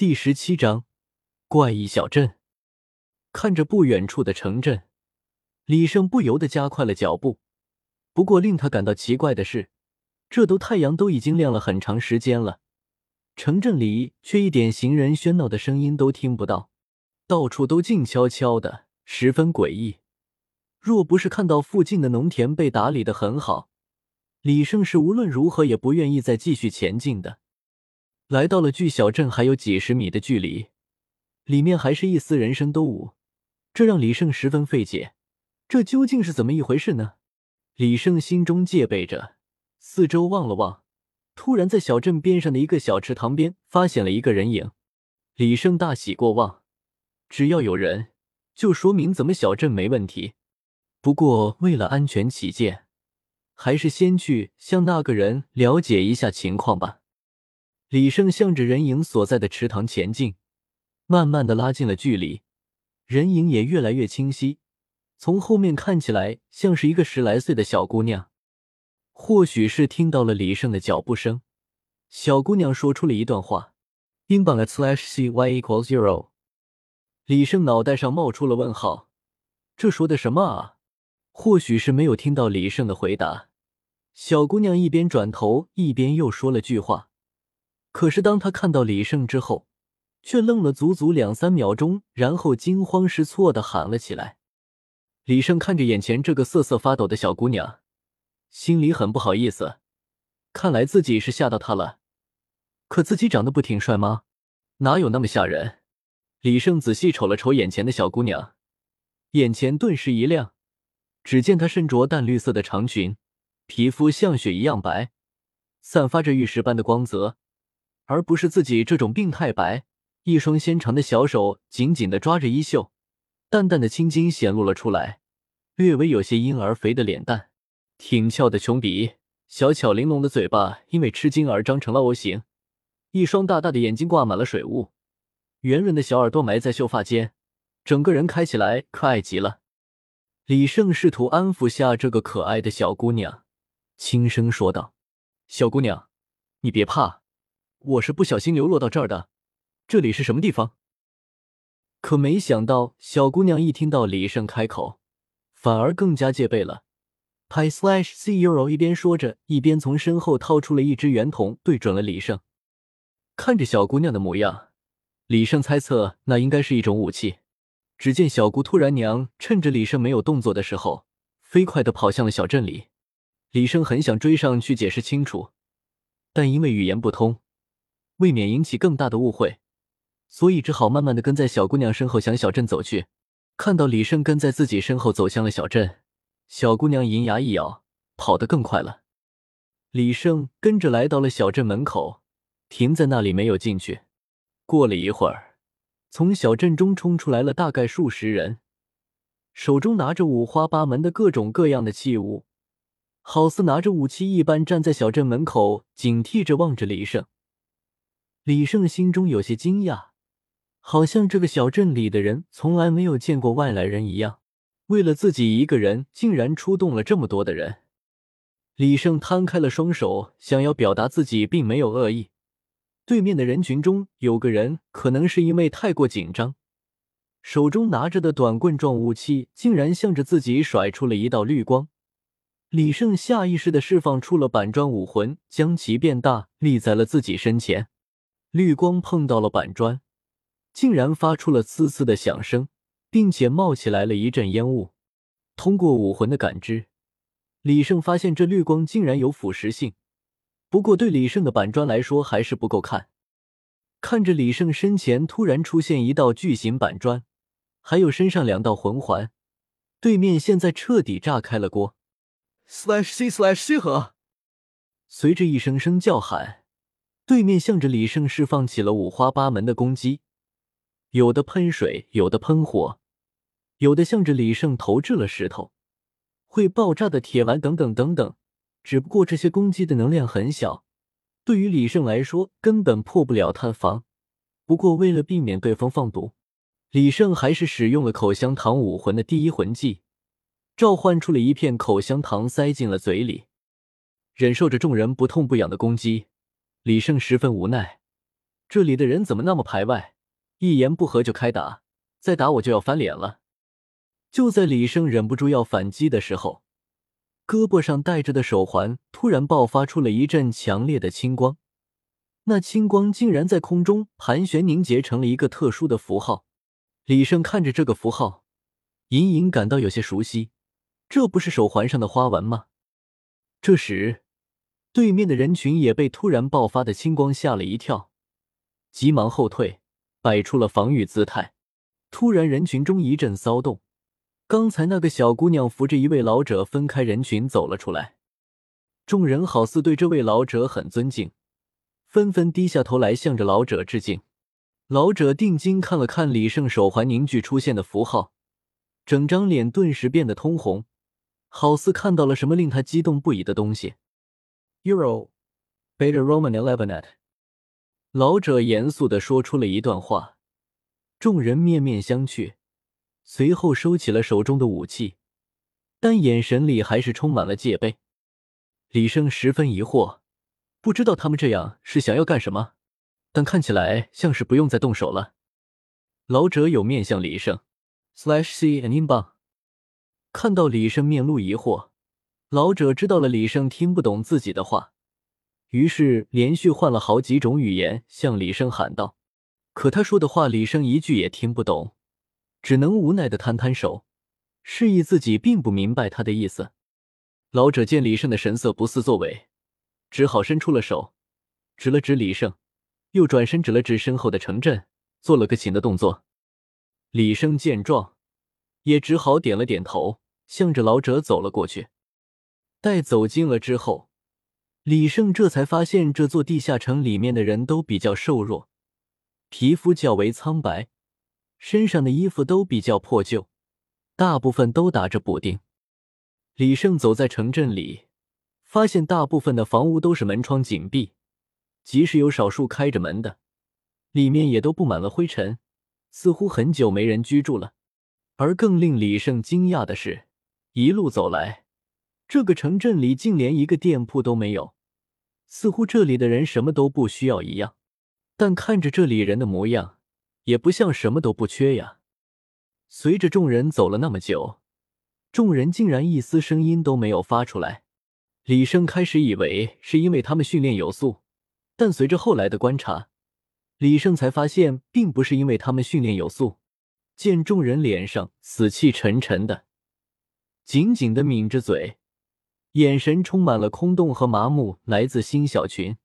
第十七章怪异小镇。看着不远处的城镇，李胜不由得加快了脚步。不过令他感到奇怪的是，这都太阳都已经亮了很长时间了，城镇里却一点行人喧闹的声音都听不到，到处都静悄悄的，十分诡异。若不是看到附近的农田被打理的很好，李胜是无论如何也不愿意再继续前进的。来到了距小镇还有几十米的距离，里面还是一丝人声都无。这让李胜十分费解，这究竟是怎么一回事呢？李胜心中戒备着，四周望了望，突然在小镇边上的一个小池塘边发现了一个人影。李胜大喜过望，只要有人，就说明咱们小镇没问题。不过为了安全起见，还是先去向那个人了解一下情况吧。李胜向着人影所在的池塘前进，慢慢的拉近了距离。人影也越来越清晰，从后面看起来像是一个十来岁的小姑娘。或许是听到了李胜的脚步声，小姑娘说出了一段话：“英镑 at slash c y equals zero。”李胜脑袋上冒出了问号，这说的什么啊？或许是没有听到李胜的回答，小姑娘一边转头一边又说了句话。可是当他看到李胜之后，却愣了足足两三秒钟，然后惊慌失措的喊了起来。李胜看着眼前这个瑟瑟发抖的小姑娘，心里很不好意思。看来自己是吓到她了。可自己长得不挺帅吗？哪有那么吓人？李胜仔细瞅了瞅眼前的小姑娘，眼前顿时一亮。只见她身着淡绿色的长裙，皮肤像雪一样白，散发着玉石般的光泽，而不是自己这种病态白。一双纤长的小手紧紧的抓着衣袖，淡淡的青筋显露了出来，略微有些婴儿肥的脸蛋，挺翘的琼鼻，小巧玲珑的嘴巴因为吃惊而张成了 O 型，一双大大的眼睛挂满了水雾，圆润的小耳朵埋在秀发间，整个人开起来可爱极了。李胜试图安抚下这个可爱的小姑娘，轻声说道：“小姑娘，你别怕，我是不小心流落到这儿的。”这里是什么地方？可没想到，小姑娘一听到李胜开口，反而更加戒备了。拍 slash c euro 一边说着，一边从身后掏出了一支圆筒，对准了李胜。看着小姑娘的模样，李胜猜测那应该是一种武器。只见小姑突然娘趁着李胜没有动作的时候，飞快的跑向了小镇里。李胜很想追上去解释清楚，但因为语言不通，未免引起更大的误会。所以只好慢慢的跟在小姑娘身后向小镇走去。看到李胜跟在自己身后走向了小镇，小姑娘银牙一咬，跑得更快了。李胜跟着来到了小镇门口，停在那里没有进去。过了一会儿，从小镇中冲出来了大概数十人，手中拿着五花八门的各种各样的器物，好似拿着武器一般，站在小镇门口警惕着望着李胜。李胜心中有些惊讶。好像这个小镇里的人从来没有见过外来人一样，为了自己一个人，竟然出动了这么多的人。李胜摊开了双手，想要表达自己并没有恶意。对面的人群中有个人，可能是因为太过紧张，手中拿着的短棍状武器竟然向着自己甩出了一道绿光。李胜下意识的释放出了板砖武魂，将其变大，立在了自己身前。绿光碰到了板砖。竟然发出了呲呲的响声，并且冒起来了一阵烟雾。通过武魂的感知，李胜发现这绿光竟然有腐蚀性。不过对李胜的板砖来说还是不够看。看着李胜身前突然出现一道巨型板砖，还有身上两道魂环，对面现在彻底炸开了锅。slash c slash c 和，随着一声声叫喊，对面向着李胜释放起了五花八门的攻击。有的喷水，有的喷火，有的向着李胜投掷了石头，会爆炸的铁丸等等等等。只不过这些攻击的能量很小，对于李胜来说根本破不了他的防。不过为了避免对方放毒，李胜还是使用了口香糖武魂的第一魂技，召唤出了一片口香糖塞进了嘴里。忍受着众人不痛不痒的攻击，李胜十分无奈。这里的人怎么那么排外？一言不合就开打，再打我就要翻脸了。就在李胜忍不住要反击的时候，胳膊上戴着的手环突然爆发出了一阵强烈的青光，那青光竟然在空中盘旋凝结成了一个特殊的符号。李胜看着这个符号，隐隐感到有些熟悉，这不是手环上的花纹吗？这时，对面的人群也被突然爆发的青光吓了一跳，急忙后退，摆出了防御姿态。突然，人群中一阵骚动。刚才那个小姑娘扶着一位老者分开人群走了出来，众人好似对这位老者很尊敬，纷纷低下头来向着老者致敬。老者定睛看了看李胜手环凝聚出现的符号，整张脸顿时变得通红，好似看到了什么令他激动不已的东西。Euro Beta Roman Eleven at，老者严肃的说出了一段话，众人面面相觑。随后收起了手中的武器，但眼神里还是充满了戒备。李胜十分疑惑，不知道他们这样是想要干什么，但看起来像是不用再动手了。老者有面向李胜，slash c and 英镑。看到李胜面露疑惑，老者知道了李胜听不懂自己的话，于是连续换了好几种语言向李胜喊道：“可他说的话，李胜一句也听不懂。”只能无奈的摊摊手，示意自己并不明白他的意思。老者见李胜的神色不似作伪，只好伸出了手，指了指李胜，又转身指了指身后的城镇，做了个请的动作。李胜见状，也只好点了点头，向着老者走了过去。待走近了之后，李胜这才发现这座地下城里面的人都比较瘦弱，皮肤较为苍白。身上的衣服都比较破旧，大部分都打着补丁。李胜走在城镇里，发现大部分的房屋都是门窗紧闭，即使有少数开着门的，里面也都布满了灰尘，似乎很久没人居住了。而更令李胜惊讶的是，一路走来，这个城镇里竟连一个店铺都没有，似乎这里的人什么都不需要一样。但看着这里人的模样，也不像什么都不缺呀。随着众人走了那么久，众人竟然一丝声音都没有发出来。李生开始以为是因为他们训练有素，但随着后来的观察，李胜才发现并不是因为他们训练有素。见众人脸上死气沉沉的，紧紧的抿着嘴，眼神充满了空洞和麻木，来自新小群。